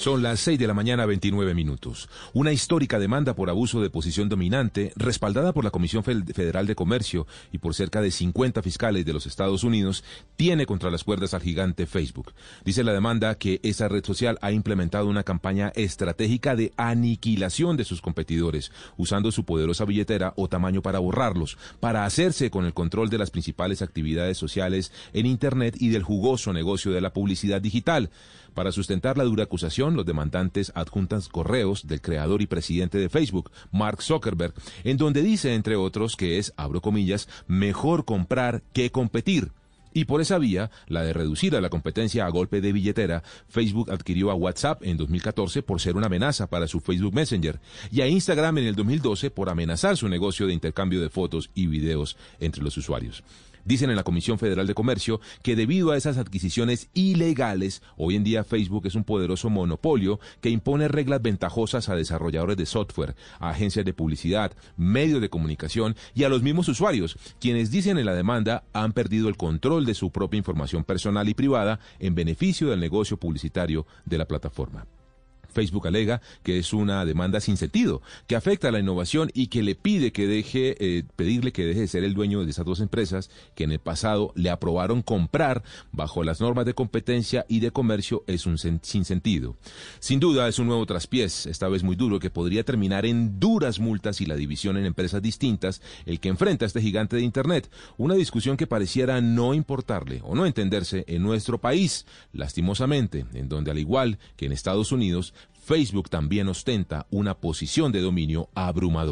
Son las 6 de la mañana 29 minutos. Una histórica demanda por abuso de posición dominante, respaldada por la Comisión Federal de Comercio y por cerca de 50 fiscales de los Estados Unidos, tiene contra las cuerdas al gigante Facebook. Dice la demanda que esa red social ha implementado una campaña estratégica de aniquilación de sus competidores, usando su poderosa billetera o tamaño para borrarlos, para hacerse con el control de las principales actividades sociales en Internet y del jugoso negocio de la publicidad digital. Para sustentar la dura acusación, los demandantes adjuntan correos del creador y presidente de Facebook, Mark Zuckerberg, en donde dice, entre otros, que es, abro comillas, mejor comprar que competir. Y por esa vía, la de reducir a la competencia a golpe de billetera, Facebook adquirió a WhatsApp en 2014 por ser una amenaza para su Facebook Messenger y a Instagram en el 2012 por amenazar su negocio de intercambio de fotos y videos entre los usuarios. Dicen en la Comisión Federal de Comercio que debido a esas adquisiciones ilegales, hoy en día Facebook es un poderoso monopolio que impone reglas ventajosas a desarrolladores de software, a agencias de publicidad, medios de comunicación y a los mismos usuarios, quienes dicen en la demanda han perdido el control de su propia información personal y privada en beneficio del negocio publicitario de la plataforma. Facebook alega que es una demanda sin sentido, que afecta a la innovación y que le pide que deje, eh, pedirle que deje de ser el dueño de esas dos empresas que en el pasado le aprobaron comprar bajo las normas de competencia y de comercio es un sin sentido. Sin duda es un nuevo traspiés, esta vez muy duro, que podría terminar en duras multas y la división en empresas distintas, el que enfrenta a este gigante de Internet, una discusión que pareciera no importarle o no entenderse en nuestro país, lastimosamente, en donde al igual que en Estados Unidos, Facebook también ostenta una posición de dominio abrumador.